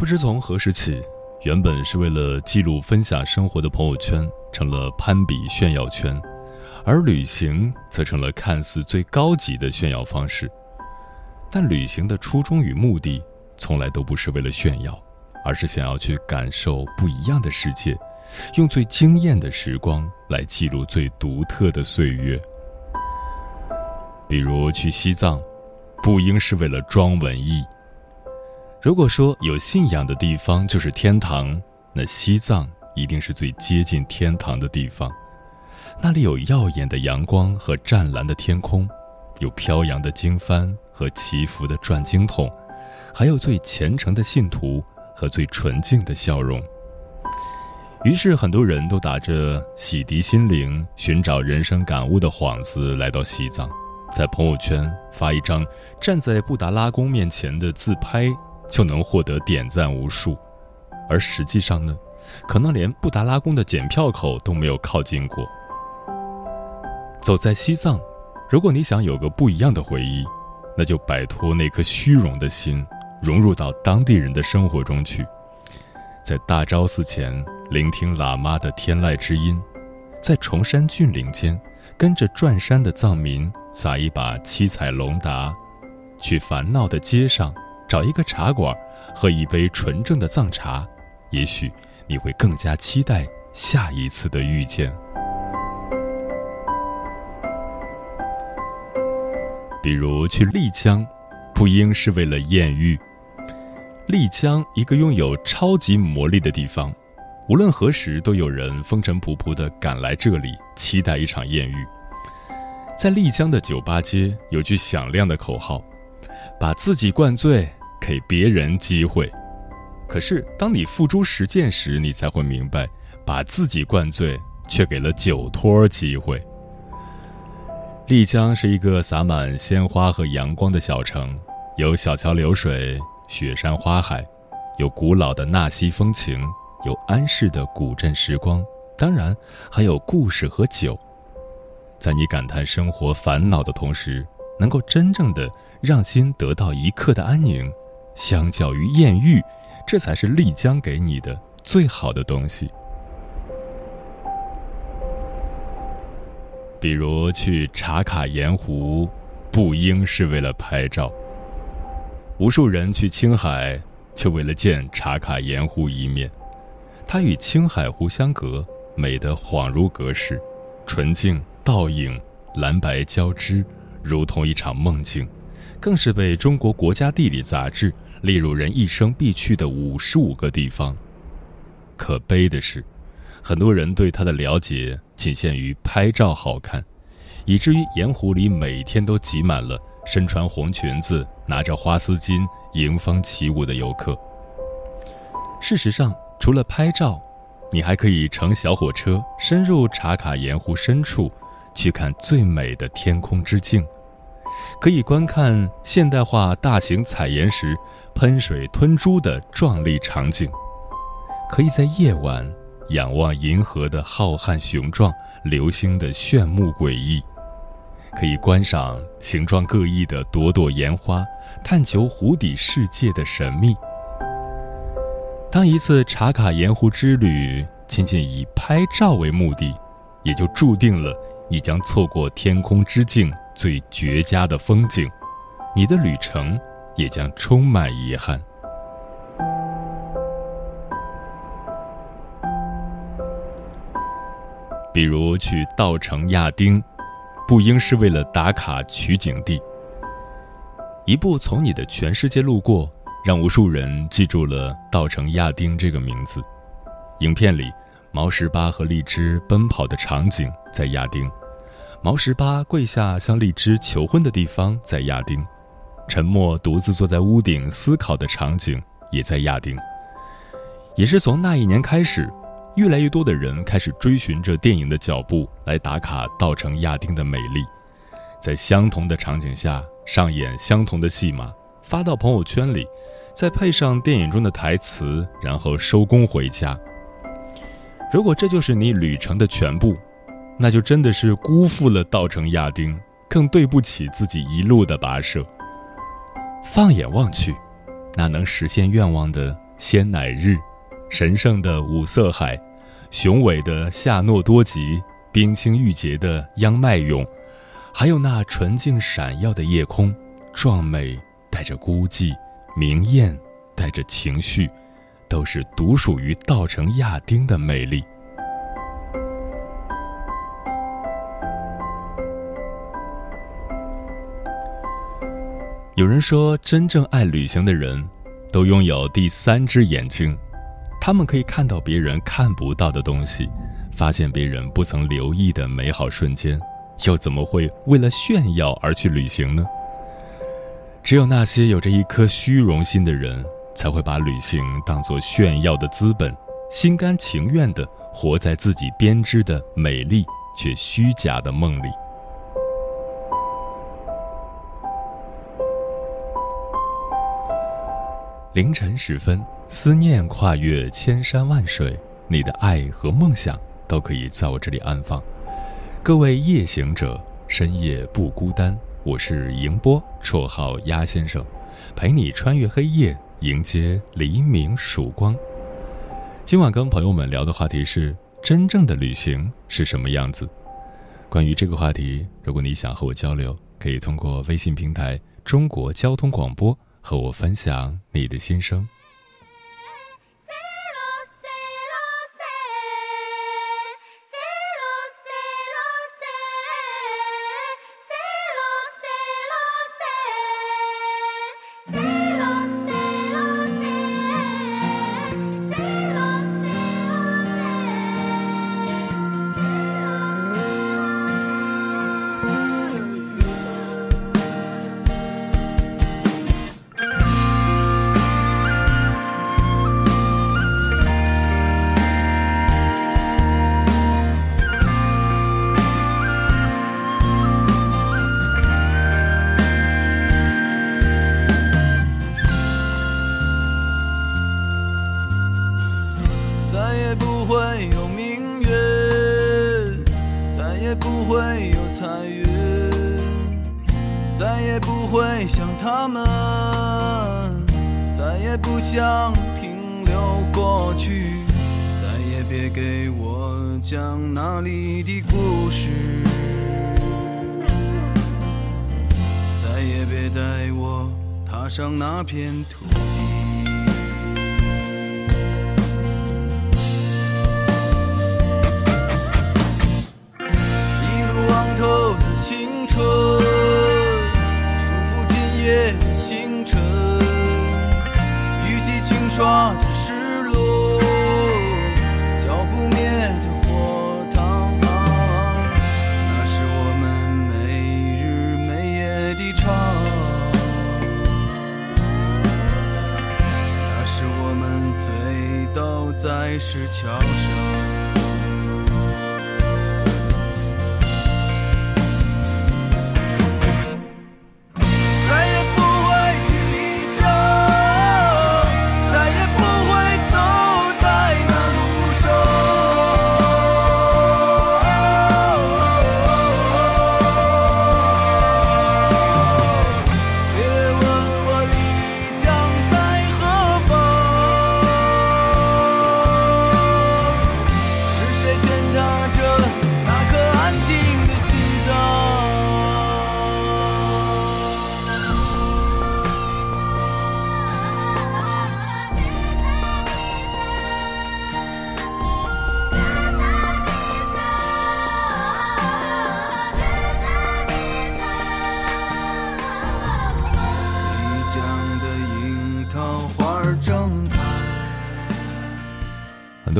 不知从何时起，原本是为了记录、分享生活的朋友圈，成了攀比炫耀圈，而旅行则成了看似最高级的炫耀方式。但旅行的初衷与目的，从来都不是为了炫耀，而是想要去感受不一样的世界，用最惊艳的时光来记录最独特的岁月。比如去西藏，不应是为了装文艺。如果说有信仰的地方就是天堂，那西藏一定是最接近天堂的地方。那里有耀眼的阳光和湛蓝的天空，有飘扬的经幡和祈福的转经筒，还有最虔诚的信徒和最纯净的笑容。于是，很多人都打着洗涤心灵、寻找人生感悟的幌子来到西藏，在朋友圈发一张站在布达拉宫面前的自拍。就能获得点赞无数，而实际上呢，可能连布达拉宫的检票口都没有靠近过。走在西藏，如果你想有个不一样的回忆，那就摆脱那颗虚荣的心，融入到当地人的生活中去，在大昭寺前聆听喇嘛的天籁之音，在崇山峻岭间跟着转山的藏民撒一把七彩龙达，去烦恼的街上。找一个茶馆，喝一杯纯正的藏茶，也许你会更加期待下一次的遇见。比如去丽江，不应是为了艳遇。丽江一个拥有超级魔力的地方，无论何时都有人风尘仆仆的赶来这里，期待一场艳遇。在丽江的酒吧街有句响亮的口号：“把自己灌醉。”给别人机会，可是当你付诸实践时，你才会明白，把自己灌醉，却给了酒托机会。丽江是一个洒满鲜花和阳光的小城，有小桥流水、雪山花海，有古老的纳西风情，有安适的古镇时光，当然还有故事和酒。在你感叹生活烦恼的同时，能够真正的让心得到一刻的安宁。相较于艳遇，这才是丽江给你的最好的东西。比如去茶卡盐湖，不应是为了拍照。无数人去青海，就为了见茶卡盐湖一面。它与青海湖相隔，美得恍如隔世，纯净倒影，蓝白交织，如同一场梦境，更是被中国国家地理杂志。列入，人一生必去的五十五个地方。可悲的是，很多人对它的了解仅限于拍照好看，以至于盐湖里每天都挤满了身穿红裙子、拿着花丝巾迎风起舞的游客。事实上，除了拍照，你还可以乘小火车深入茶卡盐湖深处，去看最美的天空之镜。可以观看现代化大型采盐时喷水吞珠的壮丽场景，可以在夜晚仰望银河的浩瀚雄壮、流星的炫目诡异，可以观赏形状各异的朵朵盐花，探求湖底世界的神秘。当一次茶卡盐湖之旅仅仅以拍照为目的，也就注定了你将错过天空之境最绝佳的风景，你的旅程也将充满遗憾。比如去稻城亚丁，不应是为了打卡取景地。一部《从你的全世界路过》，让无数人记住了稻城亚丁这个名字。影片里，毛十八和荔枝奔跑的场景在亚丁，毛十八跪下向荔枝求婚的地方在亚丁，沉默独自坐在屋顶思考的场景也在亚丁。也是从那一年开始。越来越多的人开始追寻着电影的脚步来打卡稻城亚丁的美丽，在相同的场景下上演相同的戏码，发到朋友圈里，再配上电影中的台词，然后收工回家。如果这就是你旅程的全部，那就真的是辜负了稻城亚丁，更对不起自己一路的跋涉。放眼望去，那能实现愿望的鲜乃日。神圣的五色海，雄伟的夏诺多吉，冰清玉洁的央迈勇，还有那纯净闪耀的夜空，壮美带着孤寂，明艳带着情绪，都是独属于稻城亚丁的美丽。有人说，真正爱旅行的人，都拥有第三只眼睛。他们可以看到别人看不到的东西，发现别人不曾留意的美好瞬间，又怎么会为了炫耀而去旅行呢？只有那些有着一颗虚荣心的人，才会把旅行当作炫耀的资本，心甘情愿地活在自己编织的美丽却虚假的梦里。凌晨时分。思念跨越千山万水，你的爱和梦想都可以在我这里安放。各位夜行者，深夜不孤单。我是迎波，绰号鸭先生，陪你穿越黑夜，迎接黎明曙光。今晚跟朋友们聊的话题是：真正的旅行是什么样子？关于这个话题，如果你想和我交流，可以通过微信平台“中国交通广播”和我分享你的心声。上那片土地。一路昂头的青春数不尽夜的星辰雨季轻刷着是桥上。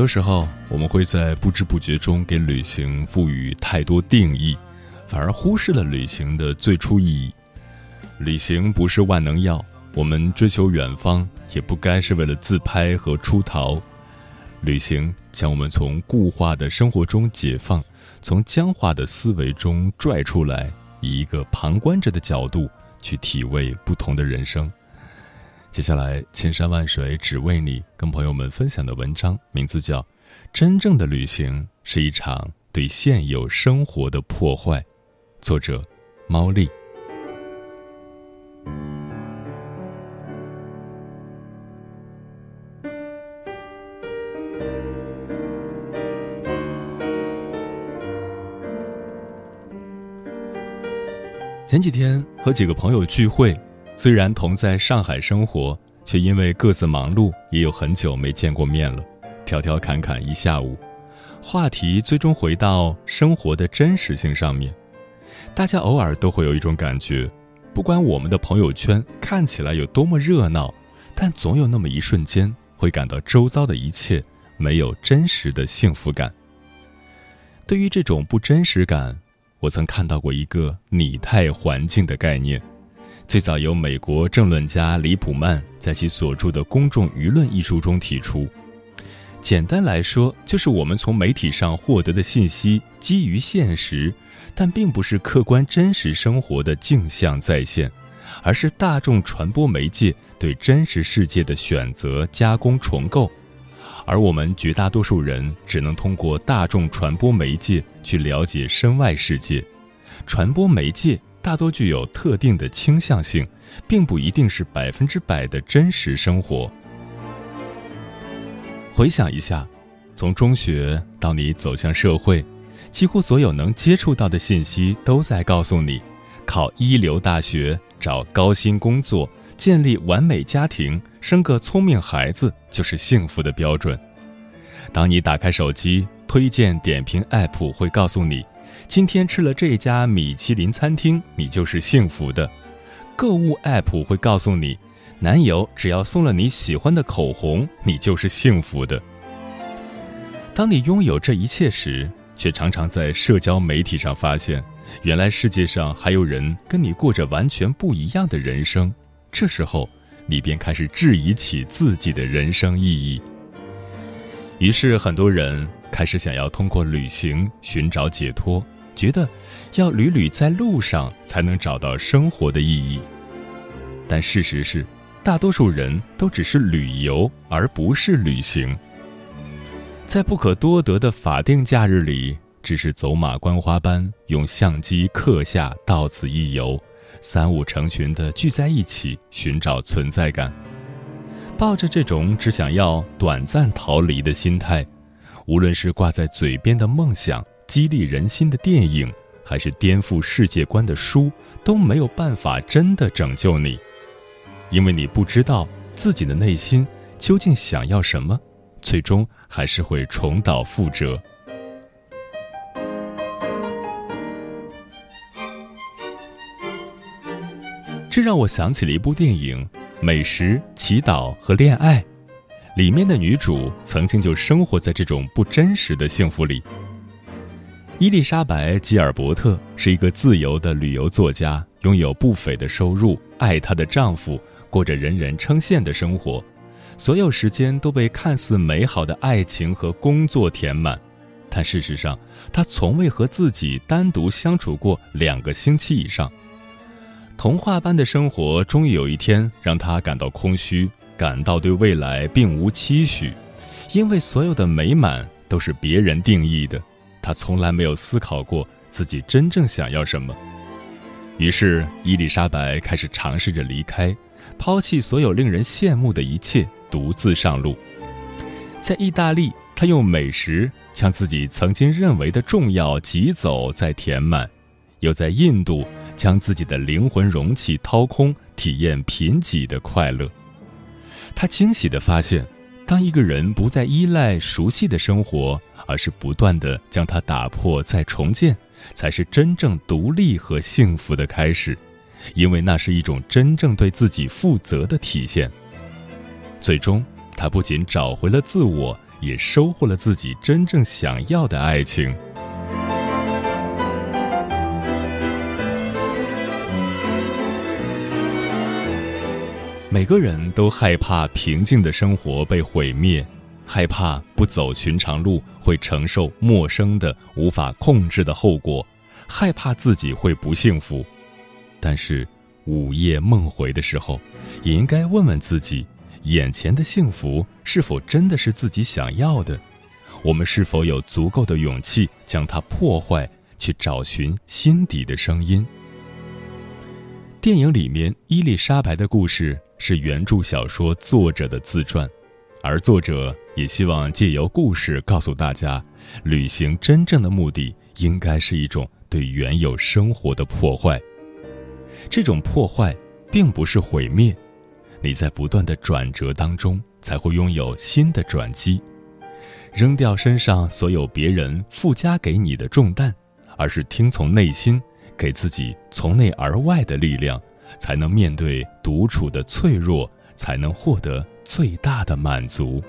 多时候，我们会在不知不觉中给旅行赋予太多定义，反而忽视了旅行的最初意义。旅行不是万能药，我们追求远方，也不该是为了自拍和出逃。旅行将我们从固化的生活中解放，从僵化的思维中拽出来，以一个旁观者的角度去体味不同的人生。接下来，千山万水只为你，跟朋友们分享的文章名字叫《真正的旅行是一场对现有生活的破坏》，作者猫丽。前几天和几个朋友聚会，虽然同在上海生活，却因为各自忙碌，也有很久没见过面了。条条侃侃一下午，话题最终回到生活的真实性上面。大家偶尔都会有一种感觉，不管我们的朋友圈看起来有多么热闹，但总有那么一瞬间会感到周遭的一切没有真实的幸福感。对于这种不真实感，我曾看到过一个拟态环境的概念，最早由美国政论家李普曼在其所著的《公众舆论》一书中提出。简单来说，就是我们从媒体上获得的信息基于现实，但并不是客观真实生活的镜像再现，而是大众传播媒介对真实世界的选择、加工、重构。而我们绝大多数人只能通过大众传播媒介去了解身外世界，传播媒介大多具有特定的倾向性，并不一定是百分之百的真实生活。回想一下，从中学到你走向社会，几乎所有能接触到的信息都在告诉你：考一流大学、找高薪工作、建立完美家庭、生个聪明孩子就是幸福的标准。当你打开手机，推荐点评 App 会告诉你，今天吃了这家米其林餐厅，你就是幸福的；购物 App 会告诉你。男友只要送了你喜欢的口红，你就是幸福的。当你拥有这一切时，却常常在社交媒体上发现，原来世界上还有人跟你过着完全不一样的人生。这时候，你便开始质疑起自己的人生意义。于是，很多人开始想要通过旅行寻找解脱，觉得要屡屡在路上才能找到生活的意义。但事实是。大多数人都只是旅游，而不是旅行。在不可多得的法定假日里，只是走马观花般用相机刻下“到此一游”，三五成群的聚在一起寻找存在感。抱着这种只想要短暂逃离的心态，无论是挂在嘴边的梦想、激励人心的电影，还是颠覆世界观的书，都没有办法真的拯救你。因为你不知道自己的内心究竟想要什么，最终还是会重蹈覆辙。这让我想起了一部电影《美食、祈祷和恋爱》，里面的女主曾经就生活在这种不真实的幸福里。伊丽莎白·吉尔伯特是一个自由的旅游作家，拥有不菲的收入，爱她的丈夫。过着人人称羡的生活，所有时间都被看似美好的爱情和工作填满，但事实上，她从未和自己单独相处过两个星期以上。童话般的生活终于有一天让她感到空虚，感到对未来并无期许，因为所有的美满都是别人定义的，从来没有思考过自己真正想要什么。于是，伊丽莎白开始尝试着离开。抛弃所有令人羡慕的一切，独自上路。在意大利，他用美食将自己曾经认为的重要挤走再填满，又在印度将自己的灵魂容器掏空，体验贫瘠的快乐。他惊喜地发现，当一个人不再依赖熟悉的生活，而是不断的将它打破再重建，才是真正独立和幸福的开始，因为那是一种真正对自己负责的体现。最终，他不仅找回了自我，也收获了自己真正想要的爱情。每个人都害怕平静的生活被毁灭，害怕不走寻常路会承受陌生的、无法控制的后果，害怕自己会不幸福。但是，午夜梦回的时候，也应该问问自己：眼前的幸福是否真的是自己想要的？我们是否有足够的勇气将它破坏，去找寻心底的声音？电影里面伊丽莎白的故事。是原著小说作者的自传，而作者也希望借由故事告诉大家，旅行真正的目的应该是一种对原有生活的破坏。这种破坏并不是毁灭，你在不断的转折当中才会拥有新的转机。扔掉身上所有别人附加给你的重担，而是听从内心，给自己从内而外的力量。才能面对独处的脆弱，才能获得最大的满足。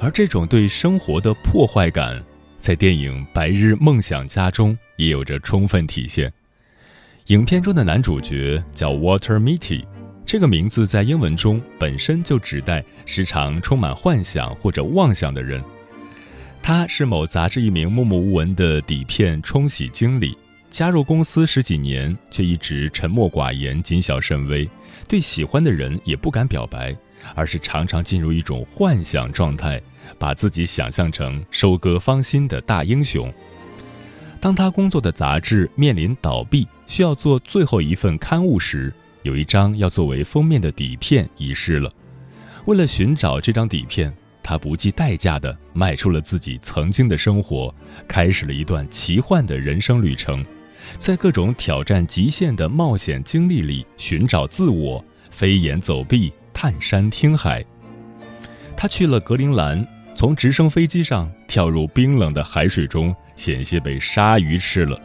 而这种对生活的破坏感，在电影《白日梦想家》中也有着充分体现。影片中的男主角叫 Water Mitty，这个名字在英文中本身就指代时常充满幻想或者妄想的人。他是某杂志一名默默无闻的底片冲洗经理，加入公司十几年，却一直沉默寡言、谨小慎微，对喜欢的人也不敢表白，而是常常进入一种幻想状态，把自己想象成收割芳心的大英雄。当他工作的杂志面临倒闭，需要做最后一份刊物时，有一张要作为封面的底片遗失了。为了寻找这张底片。他不计代价地迈出了自己曾经的生活，开始了一段奇幻的人生旅程，在各种挑战极限的冒险经历里寻找自我，飞檐走壁，探山听海。他去了格陵兰，从直升飞机上跳入冰冷的海水中，险些被鲨鱼吃了。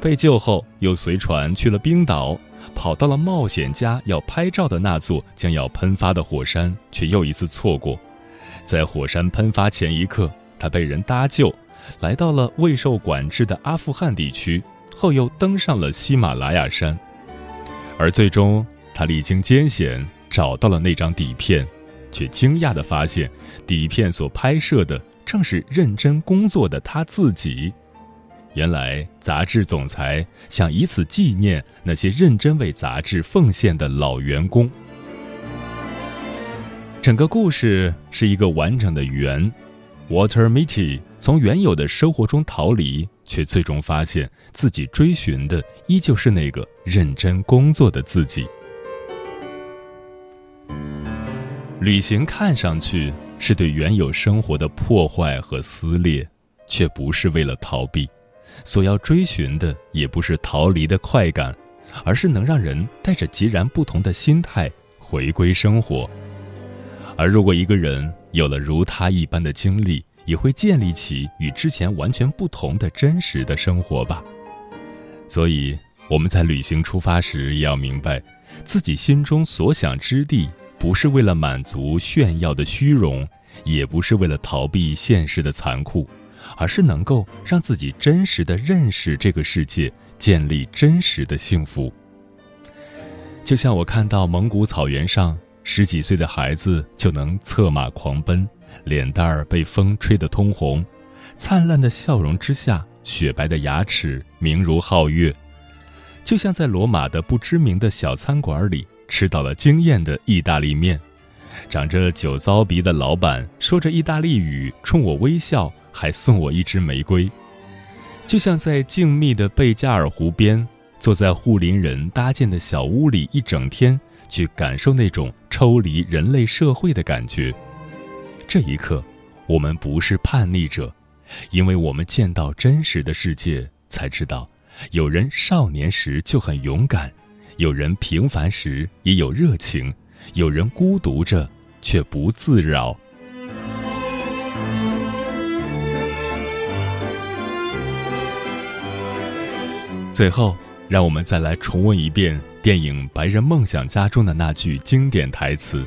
被救后，又随船去了冰岛，跑到了冒险家要拍照的那座将要喷发的火山，却又一次错过。在火山喷发前一刻，他被人搭救，来到了未受管制的阿富汗地区，后又登上了喜马拉雅山，而最终他历经艰险找到了那张底片，却惊讶地发现，底片所拍摄的正是认真工作的他自己。原来，杂志总裁想以此纪念那些认真为杂志奉献的老员工。整个故事是一个完整的圆，Water Mitty 从原有的生活中逃离，却最终发现自己追寻的依旧是那个认真工作的自己。旅行看上去是对原有生活的破坏和撕裂，却不是为了逃避，所要追寻的也不是逃离的快感，而是能让人带着截然不同的心态回归生活。而如果一个人有了如他一般的经历，也会建立起与之前完全不同的真实的生活吧。所以我们在旅行出发时，也要明白，自己心中所想之地，不是为了满足炫耀的虚荣，也不是为了逃避现实的残酷，而是能够让自己真实的认识这个世界，建立真实的幸福。就像我看到蒙古草原上。十几岁的孩子就能策马狂奔，脸蛋儿被风吹得通红，灿烂的笑容之下，雪白的牙齿明如皓月，就像在罗马的不知名的小餐馆里吃到了惊艳的意大利面，长着酒糟鼻的老板说着意大利语冲我微笑，还送我一支玫瑰，就像在静谧的贝加尔湖边，坐在护林人搭建的小屋里一整天，去感受那种抽离人类社会的感觉。这一刻，我们不是叛逆者，因为我们见到真实的世界，才知道，有人少年时就很勇敢，有人平凡时也有热情，有人孤独着却不自扰。最后，让我们再来重温一遍电影《白人梦想家》中的那句经典台词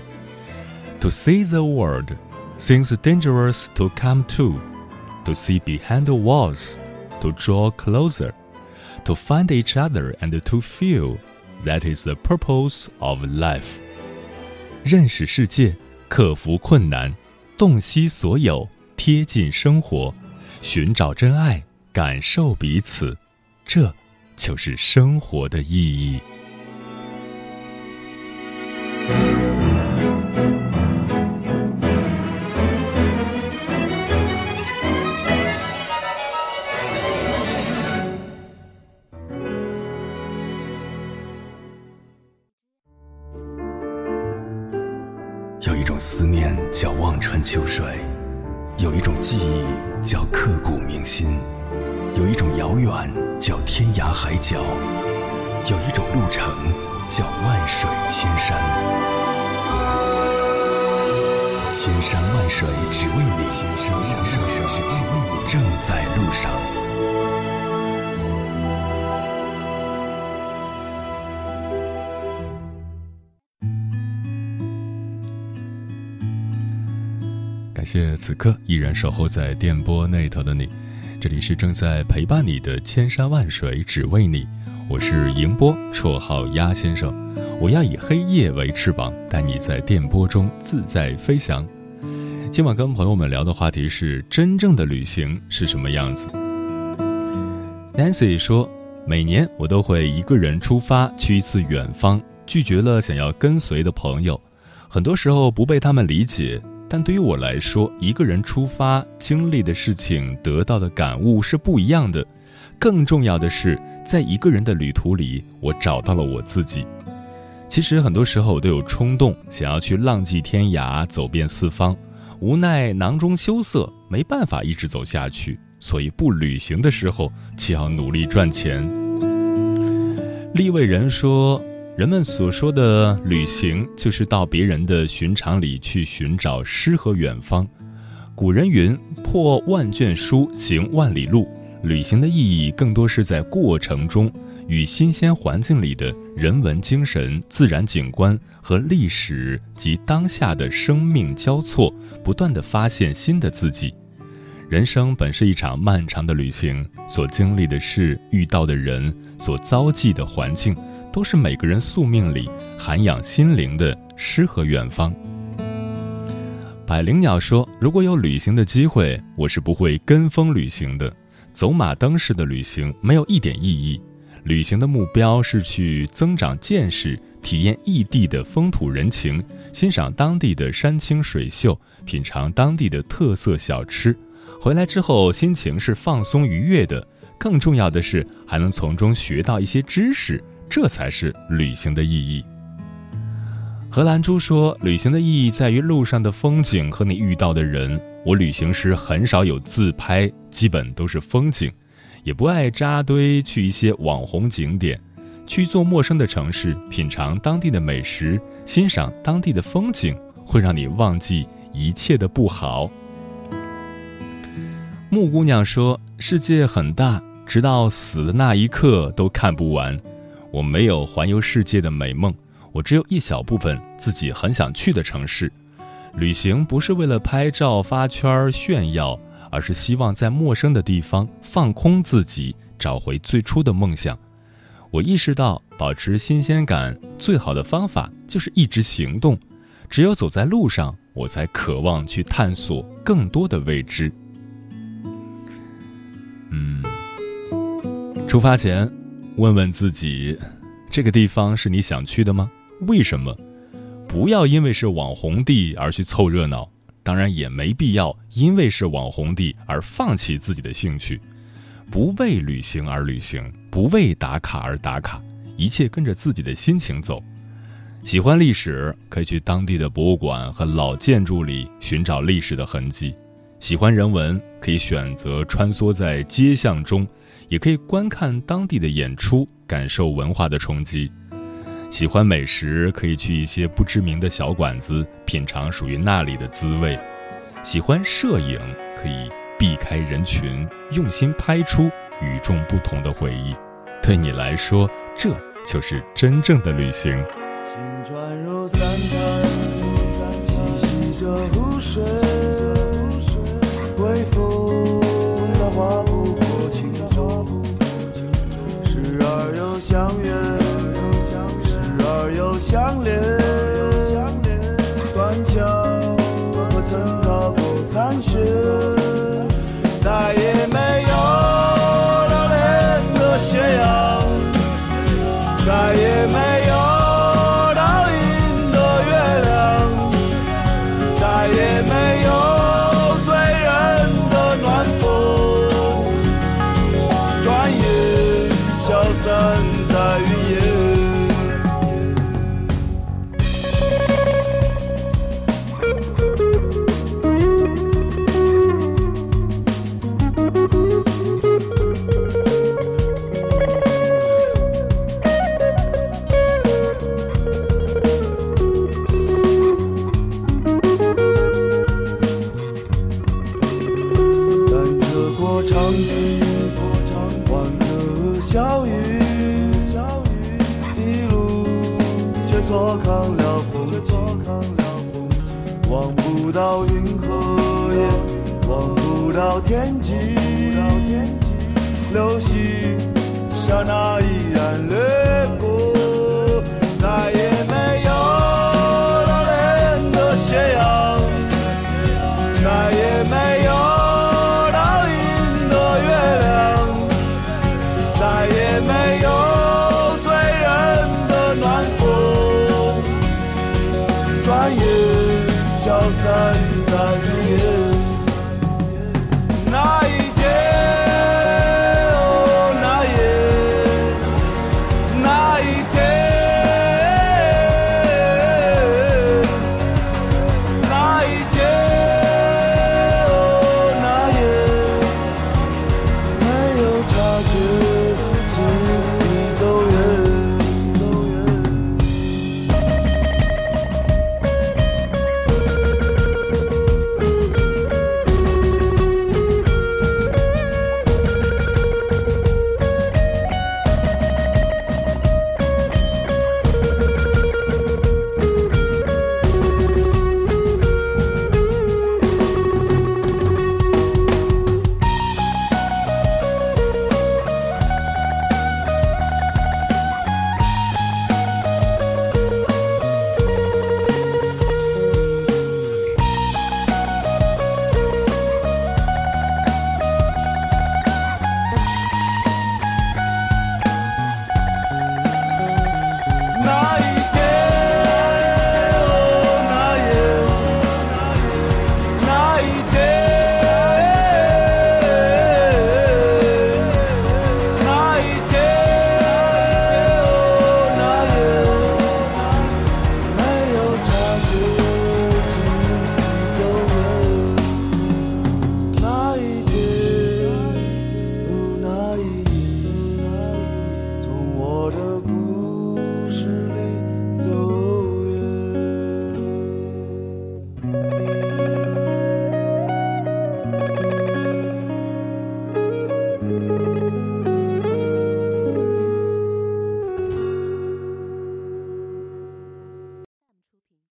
：“To see the world seems dangerous to come to, to see behind the walls, to draw closer, to find each other and to feel that is the purpose of life。”认识世界，克服困难，洞悉所有，贴近生活，寻找真爱，感受彼此，这。就是生活的意义。天涯海角，有一种路程叫万水千山。千山万水只为你，千山万水只为你，正在路上。感谢此刻依然守候在电波那头的你。这里是正在陪伴你的千山万水，只为你。我是迎波，绰号鸭先生。我要以黑夜为翅膀，带你在电波中自在飞翔。今晚跟朋友们聊的话题是：真正的旅行是什么样子？Nancy 说，每年我都会一个人出发去一次远方，拒绝了想要跟随的朋友，很多时候不被他们理解。但对于我来说，一个人出发经历的事情、得到的感悟是不一样的。更重要的是，在一个人的旅途里，我找到了我自己。其实很多时候我都有冲动，想要去浪迹天涯、走遍四方，无奈囊中羞涩，没办法一直走下去。所以不旅行的时候，就要努力赚钱。立位人说。人们所说的旅行，就是到别人的寻常里去寻找诗和远方。古人云：“破万卷书，行万里路。”旅行的意义更多是在过程中，与新鲜环境里的人文精神、自然景观和历史及当下的生命交错，不断的发现新的自己。人生本是一场漫长的旅行，所经历的事、遇到的人、所遭际的环境。都是每个人宿命里涵养心灵的诗和远方。百灵鸟说：“如果有旅行的机会，我是不会跟风旅行的。走马灯式的旅行没有一点意义。旅行的目标是去增长见识，体验异地的风土人情，欣赏当地的山清水秀，品尝当地的特色小吃。回来之后，心情是放松愉悦的。更重要的是，还能从中学到一些知识。”这才是旅行的意义。荷兰猪说：“旅行的意义在于路上的风景和你遇到的人。我旅行时很少有自拍，基本都是风景，也不爱扎堆去一些网红景点。去一座陌生的城市，品尝当地的美食，欣赏当地的风景，会让你忘记一切的不好。”木姑娘说：“世界很大，直到死的那一刻都看不完。”我没有环游世界的美梦，我只有一小部分自己很想去的城市。旅行不是为了拍照发圈炫耀，而是希望在陌生的地方放空自己，找回最初的梦想。我意识到，保持新鲜感最好的方法就是一直行动。只有走在路上，我才渴望去探索更多的未知。嗯，出发前。问问自己，这个地方是你想去的吗？为什么？不要因为是网红地而去凑热闹，当然也没必要因为是网红地而放弃自己的兴趣。不为旅行而旅行，不为打卡而打卡，一切跟着自己的心情走。喜欢历史，可以去当地的博物馆和老建筑里寻找历史的痕迹；喜欢人文，可以选择穿梭在街巷中，也可以观看当地的演出，感受文化的冲击。喜欢美食，可以去一些不知名的小馆子，品尝属于那里的滋味；喜欢摄影，可以避开人群，用心拍出与众不同的回忆。对你来说，这就是真正的旅行。行船入三潭，细细着湖水，微风